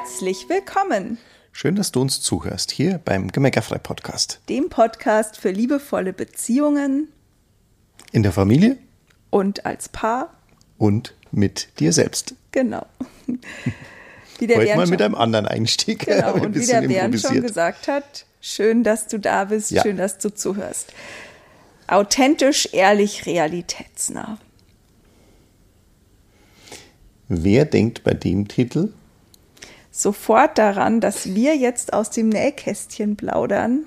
Herzlich willkommen. Schön, dass du uns zuhörst hier beim Gemeckerfrei Podcast. Dem Podcast für liebevolle Beziehungen. In der Familie. Und als Paar. Und mit dir selbst. Genau. Wie der Heute Bernd mal mit einem anderen Einstieg. Genau, und wie der Bernd schon gesagt hat, schön, dass du da bist, ja. schön, dass du zuhörst. Authentisch, ehrlich, realitätsnah. Wer denkt bei dem Titel sofort daran, dass wir jetzt aus dem Nähkästchen plaudern.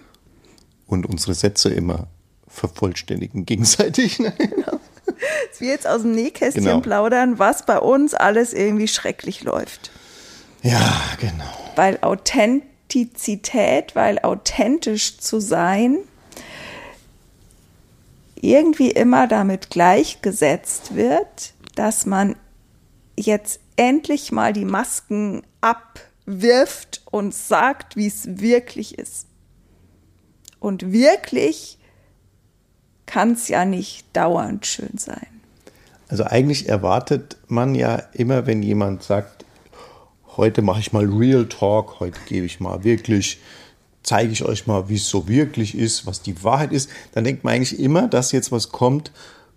Und unsere Sätze immer vervollständigen gegenseitig. Ne? Genau. Dass wir jetzt aus dem Nähkästchen genau. plaudern, was bei uns alles irgendwie schrecklich läuft. Ja, genau. Weil Authentizität, weil authentisch zu sein, irgendwie immer damit gleichgesetzt wird, dass man jetzt endlich mal die Masken abwirft und sagt, wie es wirklich ist. Und wirklich kann es ja nicht dauernd schön sein. Also eigentlich erwartet man ja immer, wenn jemand sagt, heute mache ich mal Real Talk, heute gebe ich mal wirklich, zeige ich euch mal, wie es so wirklich ist, was die Wahrheit ist, dann denkt man eigentlich immer, dass jetzt was kommt,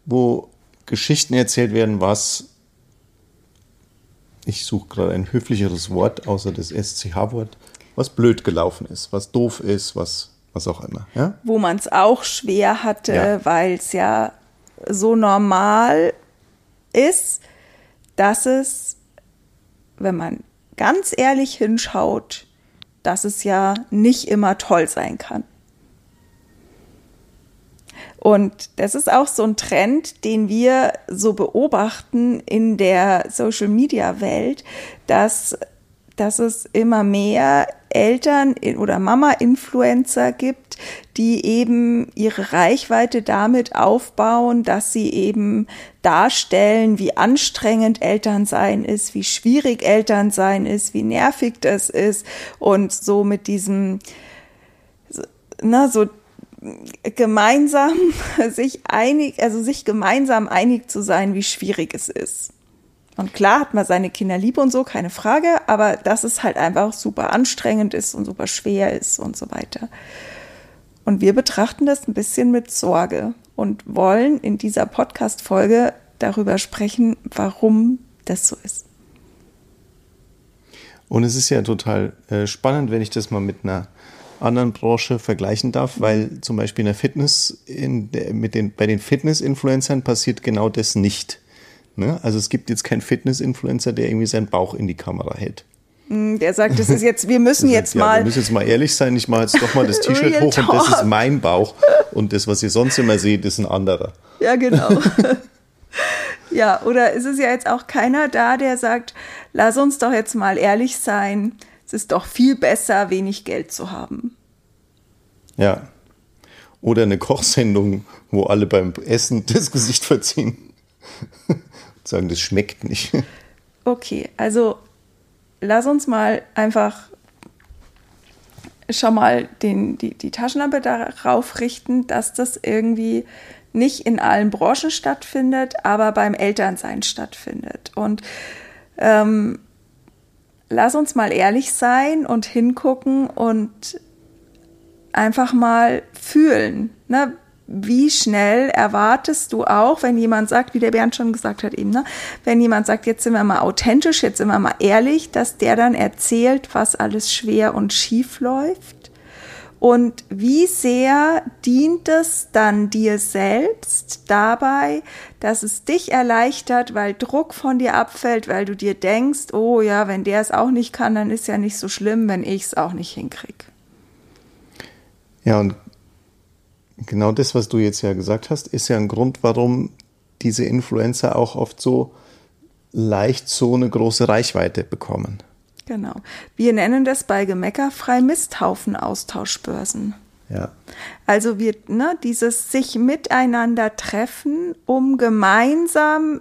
wo Geschichten erzählt werden, was ich suche gerade ein höflicheres Wort außer das SCH-Wort, was blöd gelaufen ist, was doof ist, was, was auch immer. Ja? Wo man es auch schwer hatte, ja. weil es ja so normal ist, dass es, wenn man ganz ehrlich hinschaut, dass es ja nicht immer toll sein kann. Und das ist auch so ein Trend, den wir so beobachten in der Social-Media-Welt, dass, dass es immer mehr Eltern oder Mama-Influencer gibt, die eben ihre Reichweite damit aufbauen, dass sie eben darstellen, wie anstrengend Elternsein ist, wie schwierig Elternsein ist, wie nervig das ist. Und so mit diesem, na, so gemeinsam sich einig, also sich gemeinsam einig zu sein, wie schwierig es ist. Und klar hat man seine Kinder lieb und so, keine Frage, aber dass es halt einfach super anstrengend ist und super schwer ist und so weiter. Und wir betrachten das ein bisschen mit Sorge und wollen in dieser Podcast-Folge darüber sprechen, warum das so ist. Und es ist ja total äh, spannend, wenn ich das mal mit einer anderen Branche vergleichen darf, weil zum Beispiel in der Fitness, in der, mit den, bei den Fitness-Influencern passiert genau das nicht. Ne? Also es gibt jetzt keinen Fitness-Influencer, der irgendwie seinen Bauch in die Kamera hält. Mm, der sagt, das ist jetzt, wir müssen jetzt ja, mal. Wir müssen jetzt mal ehrlich sein, ich mache jetzt doch mal das T-Shirt hoch talk. und das ist mein Bauch. Und das, was ihr sonst immer seht, ist ein anderer. Ja, genau. ja, oder ist es ja jetzt auch keiner da, der sagt, lass uns doch jetzt mal ehrlich sein es ist doch viel besser, wenig Geld zu haben. Ja. Oder eine Kochsendung, wo alle beim Essen das Gesicht verziehen. und sagen, das schmeckt nicht. Okay, also lass uns mal einfach schon mal den, die, die Taschenlampe darauf richten, dass das irgendwie nicht in allen Branchen stattfindet, aber beim Elternsein stattfindet. Und ähm, lass uns mal ehrlich sein und hingucken und einfach mal fühlen. Ne? Wie schnell erwartest du auch, wenn jemand sagt, wie der Bernd schon gesagt hat eben, ne? wenn jemand sagt, jetzt sind wir mal authentisch, jetzt sind wir mal ehrlich, dass der dann erzählt, was alles schwer und schief läuft? Und wie sehr dient es dann dir selbst dabei, dass es dich erleichtert, weil Druck von dir abfällt, weil du dir denkst, oh ja, wenn der es auch nicht kann, dann ist ja nicht so schlimm, wenn ich es auch nicht hinkriege. Ja, und genau das, was du jetzt ja gesagt hast, ist ja ein Grund, warum diese Influencer auch oft so leicht so eine große Reichweite bekommen. Genau. Wir nennen das bei Gemecker frei Misthaufen-Austauschbörsen. Ja. Also wir, ne, dieses sich miteinander treffen, um gemeinsam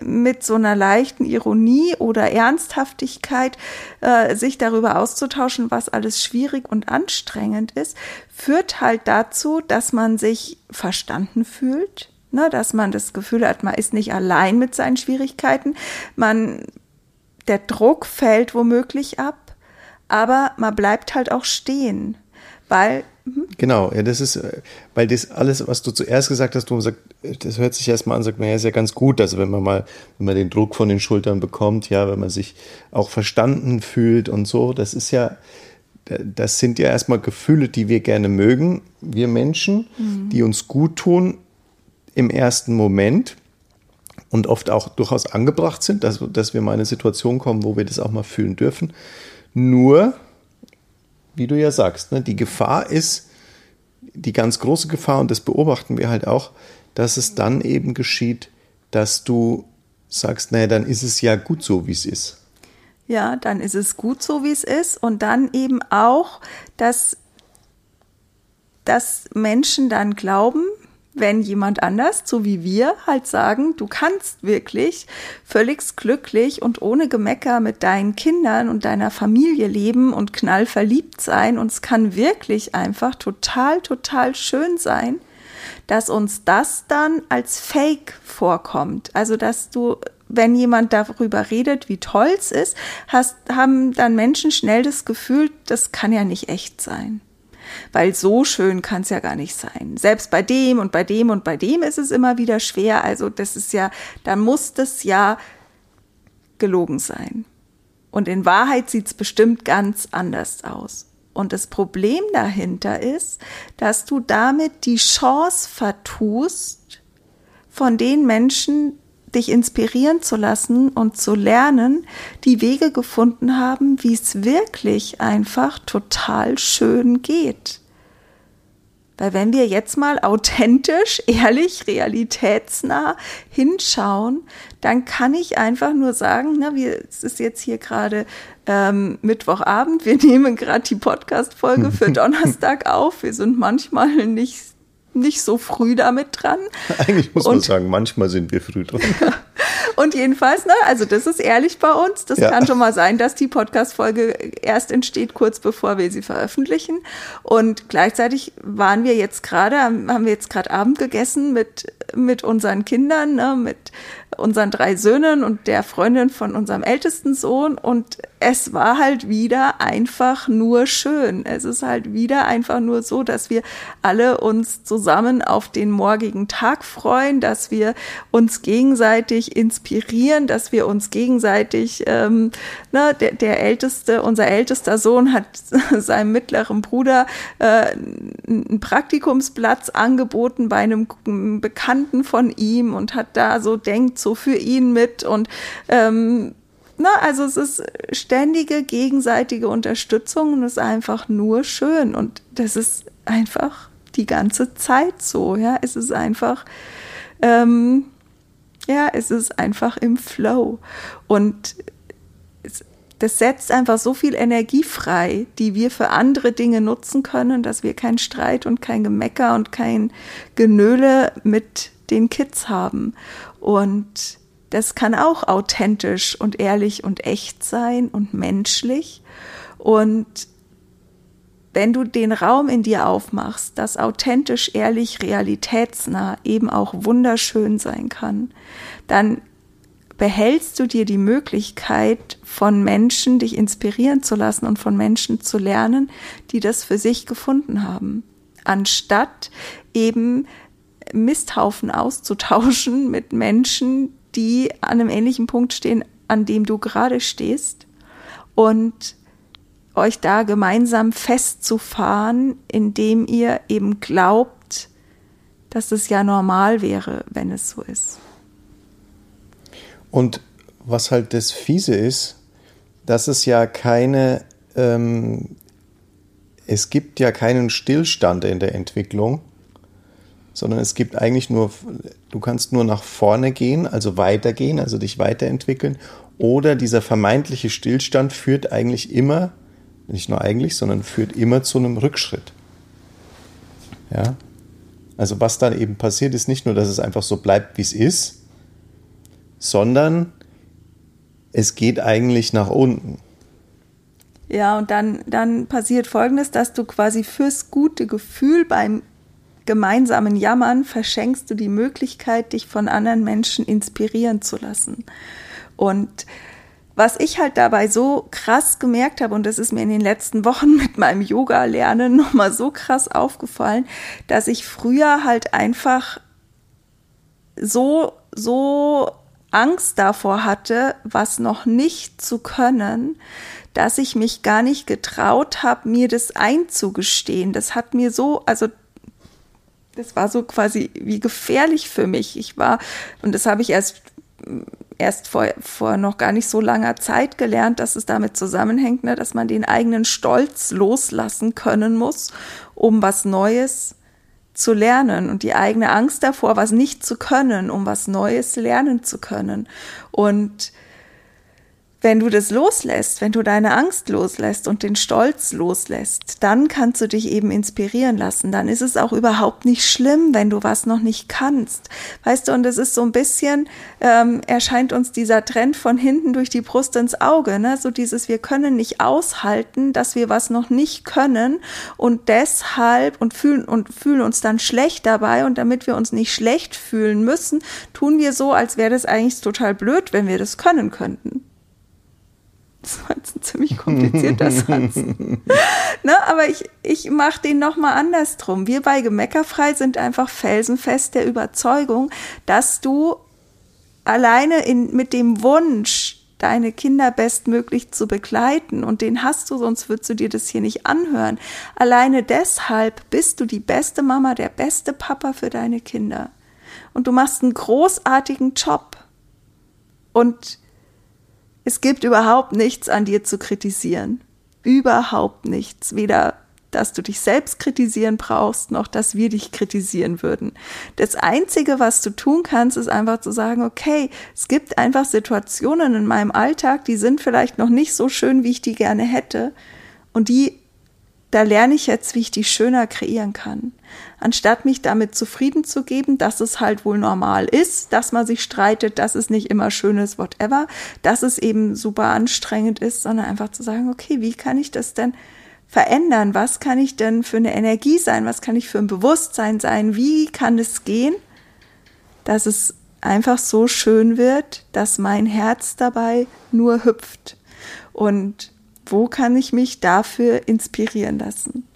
mit so einer leichten Ironie oder Ernsthaftigkeit äh, sich darüber auszutauschen, was alles schwierig und anstrengend ist, führt halt dazu, dass man sich verstanden fühlt, ne, dass man das Gefühl hat, man ist nicht allein mit seinen Schwierigkeiten, man der Druck fällt womöglich ab, aber man bleibt halt auch stehen, weil mhm. Genau, ja, das ist, äh, weil das alles, was du zuerst gesagt hast, du sagst, das hört sich erstmal an, sagt, naja, ist ja ganz gut, also wenn man mal, wenn man den Druck von den Schultern bekommt, ja, wenn man sich auch verstanden fühlt und so, das ist ja, das sind ja erstmal Gefühle, die wir gerne mögen, wir Menschen, mhm. die uns gut tun im ersten Moment und oft auch durchaus angebracht sind, dass, dass wir mal in eine Situation kommen, wo wir das auch mal fühlen dürfen. Nur, wie du ja sagst, ne, die Gefahr ist, die ganz große Gefahr, und das beobachten wir halt auch, dass es dann eben geschieht, dass du sagst, naja, dann ist es ja gut so, wie es ist. Ja, dann ist es gut so, wie es ist. Und dann eben auch, dass, dass Menschen dann glauben, wenn jemand anders, so wie wir, halt sagen, du kannst wirklich völlig glücklich und ohne Gemecker mit deinen Kindern und deiner Familie leben und knallverliebt sein und es kann wirklich einfach total, total schön sein, dass uns das dann als Fake vorkommt. Also, dass du wenn jemand darüber redet, wie toll es ist, hast, haben dann Menschen schnell das Gefühl, das kann ja nicht echt sein. Weil so schön kann es ja gar nicht sein. Selbst bei dem und bei dem und bei dem ist es immer wieder schwer. Also das ist ja, da muss das ja gelogen sein. Und in Wahrheit sieht es bestimmt ganz anders aus. Und das Problem dahinter ist, dass du damit die Chance vertust, von den Menschen dich inspirieren zu lassen und zu lernen, die Wege gefunden haben, wie es wirklich einfach total schön geht. Weil wenn wir jetzt mal authentisch, ehrlich, realitätsnah hinschauen, dann kann ich einfach nur sagen, na, wir, es ist jetzt hier gerade ähm, Mittwochabend, wir nehmen gerade die Podcast-Folge für Donnerstag auf. Wir sind manchmal nicht nicht so früh damit dran. Eigentlich muss und, man sagen, manchmal sind wir früh dran. und jedenfalls, ne, also das ist ehrlich bei uns. Das ja. kann schon mal sein, dass die Podcast-Folge erst entsteht, kurz bevor wir sie veröffentlichen. Und gleichzeitig waren wir jetzt gerade, haben wir jetzt gerade Abend gegessen mit, mit unseren Kindern, ne, mit unseren drei Söhnen und der Freundin von unserem ältesten Sohn und es war halt wieder einfach nur schön. Es ist halt wieder einfach nur so, dass wir alle uns zusammen auf den morgigen Tag freuen, dass wir uns gegenseitig inspirieren, dass wir uns gegenseitig, ähm, ne, der, der älteste, unser ältester Sohn hat seinem mittleren Bruder äh, einen Praktikumsplatz angeboten bei einem Bekannten von ihm und hat da so denkt so für ihn mit und ähm, na, also es ist ständige gegenseitige Unterstützung und es ist einfach nur schön und das ist einfach die ganze Zeit so, ja, es ist einfach ähm, ja, es ist einfach im Flow und das setzt einfach so viel Energie frei, die wir für andere Dinge nutzen können, dass wir keinen Streit und kein Gemecker und kein Genöle mit den Kids haben. Und das kann auch authentisch und ehrlich und echt sein und menschlich. Und wenn du den Raum in dir aufmachst, das authentisch, ehrlich, realitätsnah eben auch wunderschön sein kann, dann behältst du dir die Möglichkeit, von Menschen dich inspirieren zu lassen und von Menschen zu lernen, die das für sich gefunden haben, anstatt eben Misthaufen auszutauschen mit Menschen, die an einem ähnlichen Punkt stehen, an dem du gerade stehst und euch da gemeinsam festzufahren, indem ihr eben glaubt, dass es ja normal wäre, wenn es so ist. Und was halt das Fiese ist, dass es ja keine, ähm, es gibt ja keinen Stillstand in der Entwicklung, sondern es gibt eigentlich nur, du kannst nur nach vorne gehen, also weitergehen, also dich weiterentwickeln. Oder dieser vermeintliche Stillstand führt eigentlich immer, nicht nur eigentlich, sondern führt immer zu einem Rückschritt. Ja. Also was dann eben passiert, ist nicht nur, dass es einfach so bleibt, wie es ist, sondern es geht eigentlich nach unten. Ja, und dann, dann passiert Folgendes, dass du quasi fürs gute Gefühl beim gemeinsamen Jammern verschenkst du die Möglichkeit, dich von anderen Menschen inspirieren zu lassen. Und was ich halt dabei so krass gemerkt habe, und das ist mir in den letzten Wochen mit meinem Yoga-Lernen nochmal so krass aufgefallen, dass ich früher halt einfach so, so Angst davor hatte, was noch nicht zu können, dass ich mich gar nicht getraut habe, mir das einzugestehen. Das hat mir so, also das war so quasi wie gefährlich für mich. Ich war, und das habe ich erst erst vor, vor noch gar nicht so langer Zeit gelernt, dass es damit zusammenhängt, ne, dass man den eigenen Stolz loslassen können muss, um was Neues zu lernen und die eigene Angst davor, was nicht zu können, um was Neues lernen zu können. Und wenn du das loslässt, wenn du deine Angst loslässt und den Stolz loslässt, dann kannst du dich eben inspirieren lassen. Dann ist es auch überhaupt nicht schlimm, wenn du was noch nicht kannst. Weißt du, und es ist so ein bisschen, ähm, erscheint uns dieser Trend von hinten durch die Brust ins Auge, ne? So dieses, wir können nicht aushalten, dass wir was noch nicht können und deshalb und fühlen und fühlen uns dann schlecht dabei und damit wir uns nicht schlecht fühlen müssen, tun wir so, als wäre das eigentlich total blöd, wenn wir das können könnten. Das war jetzt ein ziemlich komplizierter Satz. ne, aber ich, ich mache den nochmal andersrum. Wir bei Gemeckerfrei sind einfach felsenfest der Überzeugung, dass du alleine in, mit dem Wunsch, deine Kinder bestmöglich zu begleiten, und den hast du, sonst würdest du dir das hier nicht anhören. Alleine deshalb bist du die beste Mama, der beste Papa für deine Kinder. Und du machst einen großartigen Job. Und es gibt überhaupt nichts an dir zu kritisieren. Überhaupt nichts. Weder, dass du dich selbst kritisieren brauchst, noch dass wir dich kritisieren würden. Das Einzige, was du tun kannst, ist einfach zu sagen, okay, es gibt einfach Situationen in meinem Alltag, die sind vielleicht noch nicht so schön, wie ich die gerne hätte. Und die da lerne ich jetzt, wie ich die schöner kreieren kann. Anstatt mich damit zufrieden zu geben, dass es halt wohl normal ist, dass man sich streitet, dass es nicht immer schön ist, whatever, dass es eben super anstrengend ist, sondern einfach zu sagen, okay, wie kann ich das denn verändern? Was kann ich denn für eine Energie sein? Was kann ich für ein Bewusstsein sein? Wie kann es gehen, dass es einfach so schön wird, dass mein Herz dabei nur hüpft? Und wo kann ich mich dafür inspirieren lassen?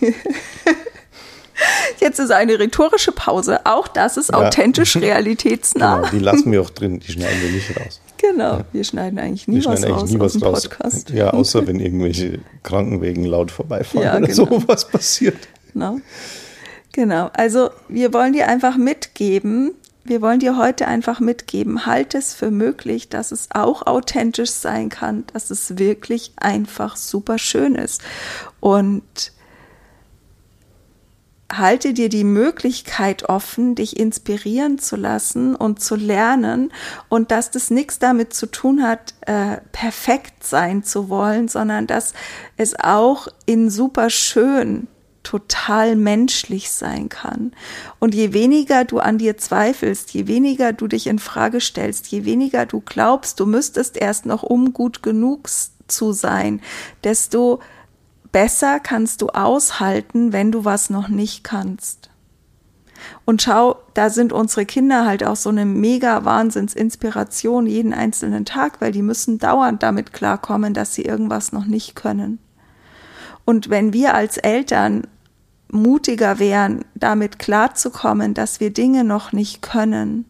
Jetzt ist eine rhetorische Pause. Auch das ist ja. authentisch realitätsnah. Genau, die lassen wir auch drin, die schneiden wir nicht raus. Genau, ja. wir schneiden eigentlich nie wir was raus nie was raus. Podcast. Ja, außer wenn irgendwelche Krankenwegen laut vorbeifahren ja, oder genau. so was passiert. Genau. genau, also wir wollen dir einfach mitgeben, wir wollen dir heute einfach mitgeben, halt es für möglich, dass es auch authentisch sein kann, dass es wirklich einfach super schön ist. Und halte dir die Möglichkeit offen, dich inspirieren zu lassen und zu lernen und dass das nichts damit zu tun hat, äh, perfekt sein zu wollen, sondern dass es auch in super schön total menschlich sein kann. Und je weniger du an dir zweifelst, je weniger du dich in Frage stellst, je weniger du glaubst, du müsstest erst noch um gut genug zu sein, desto besser kannst du aushalten, wenn du was noch nicht kannst. Und schau, da sind unsere Kinder halt auch so eine mega Wahnsinnsinspiration jeden einzelnen Tag, weil die müssen dauernd damit klarkommen, dass sie irgendwas noch nicht können. Und wenn wir als Eltern mutiger wären, damit klarzukommen, dass wir Dinge noch nicht können,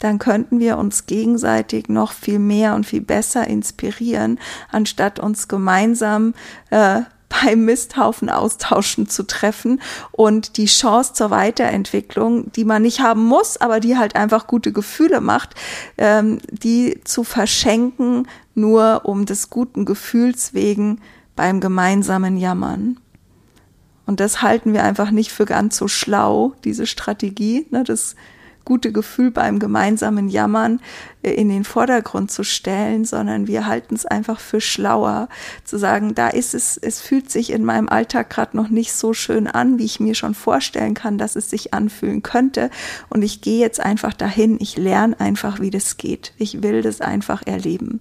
dann könnten wir uns gegenseitig noch viel mehr und viel besser inspirieren, anstatt uns gemeinsam äh, beim Misthaufen austauschen zu treffen und die Chance zur Weiterentwicklung, die man nicht haben muss, aber die halt einfach gute Gefühle macht, ähm, die zu verschenken, nur um des guten Gefühls wegen beim gemeinsamen Jammern. Und das halten wir einfach nicht für ganz so schlau, diese Strategie, ne, das gute Gefühl beim gemeinsamen Jammern äh, in den Vordergrund zu stellen, sondern wir halten es einfach für schlauer, zu sagen, da ist es, es fühlt sich in meinem Alltag gerade noch nicht so schön an, wie ich mir schon vorstellen kann, dass es sich anfühlen könnte. Und ich gehe jetzt einfach dahin, ich lerne einfach, wie das geht. Ich will das einfach erleben.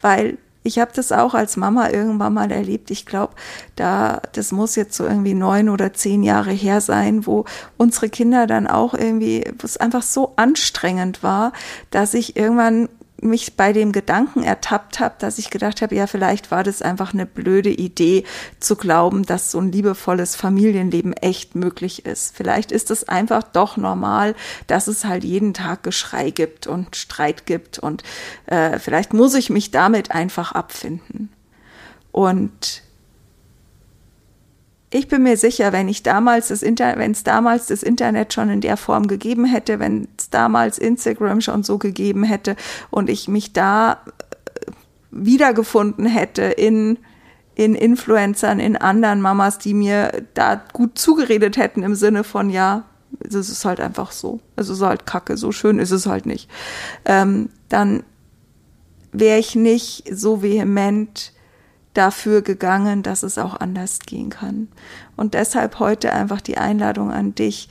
Weil ich habe das auch als Mama irgendwann mal erlebt. Ich glaube, da das muss jetzt so irgendwie neun oder zehn Jahre her sein, wo unsere Kinder dann auch irgendwie, wo es einfach so anstrengend war, dass ich irgendwann mich bei dem Gedanken ertappt habe, dass ich gedacht habe, ja, vielleicht war das einfach eine blöde Idee zu glauben, dass so ein liebevolles Familienleben echt möglich ist. Vielleicht ist es einfach doch normal, dass es halt jeden Tag Geschrei gibt und Streit gibt und äh, vielleicht muss ich mich damit einfach abfinden. Und ich bin mir sicher, wenn ich damals das Internet, wenn es damals das Internet schon in der Form gegeben hätte, wenn es damals Instagram schon so gegeben hätte und ich mich da äh, wiedergefunden hätte in in Influencern, in anderen Mamas, die mir da gut zugeredet hätten im Sinne von ja, es ist halt einfach so, es ist halt Kacke, so schön ist es halt nicht. Ähm, dann wäre ich nicht so vehement dafür gegangen, dass es auch anders gehen kann. Und deshalb heute einfach die Einladung an dich,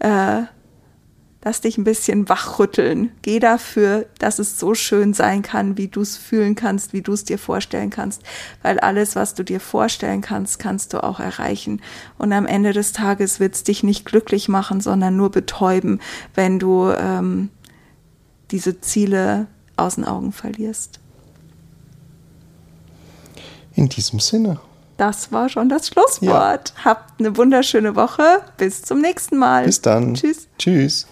äh, lass dich ein bisschen wachrütteln. Geh dafür, dass es so schön sein kann, wie du es fühlen kannst, wie du es dir vorstellen kannst. Weil alles, was du dir vorstellen kannst, kannst du auch erreichen. Und am Ende des Tages wird es dich nicht glücklich machen, sondern nur betäuben, wenn du ähm, diese Ziele aus den Augen verlierst. In diesem Sinne. Das war schon das Schlusswort. Ja. Habt eine wunderschöne Woche. Bis zum nächsten Mal. Bis dann. Tschüss. Tschüss.